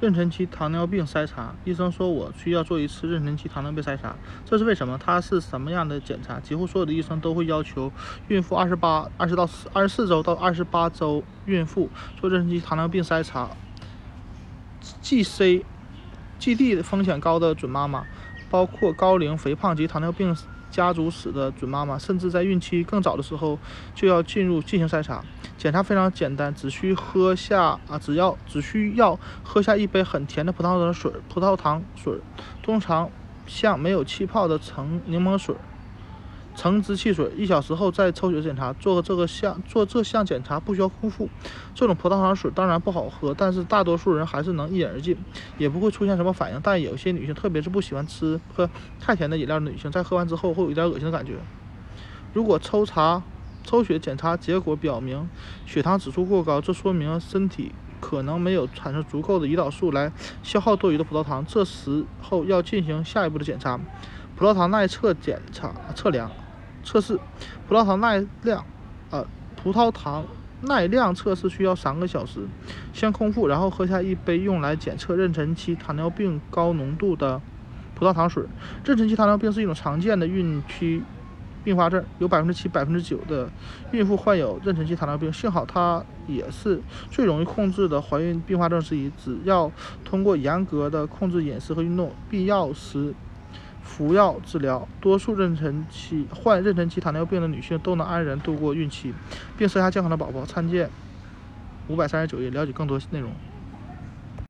妊娠期糖尿病筛查，医生说我需要做一次妊娠期糖尿病筛查，这是为什么？它是什么样的检查？几乎所有的医生都会要求孕妇二十八、二十到二十四周到二十八周孕妇做妊娠期糖尿病筛查。G C、G D 风险高的准妈妈，包括高龄、肥胖及糖尿病家族史的准妈妈，甚至在孕期更早的时候就要进入进行筛查。检查非常简单，只需喝下啊，只要只需要喝下一杯很甜的葡萄糖水，葡萄糖水通常像没有气泡的橙柠檬水，橙汁汽水。一小时后再抽血检查，做这个项做这项检查不需要空腹。这种葡萄糖水当然不好喝，但是大多数人还是能一饮而尽，也不会出现什么反应。但有些女性，特别是不喜欢吃喝太甜的饮料的女性，在喝完之后会有一点恶心的感觉。如果抽查。抽血检查结果表明血糖指数过高，这说明身体可能没有产生足够的胰岛素来消耗多余的葡萄糖。这时候要进行下一步的检查——葡萄糖耐测检查测量测试。葡萄糖耐量，呃，葡萄糖耐量测试需要三个小时。先空腹，然后喝下一杯用来检测妊娠期糖尿病高浓度的葡萄糖水。妊娠期糖尿病是一种常见的孕期。并发症有百分之七、百分之九的孕妇患有妊娠期糖尿病，幸好它也是最容易控制的怀孕并发症之一。只要通过严格的控制饮食和运动，必要时服药治疗，多数妊娠期患妊娠期糖尿病的女性都能安然度过孕期，并生下健康的宝宝。参见五百三十九页，了解更多内容。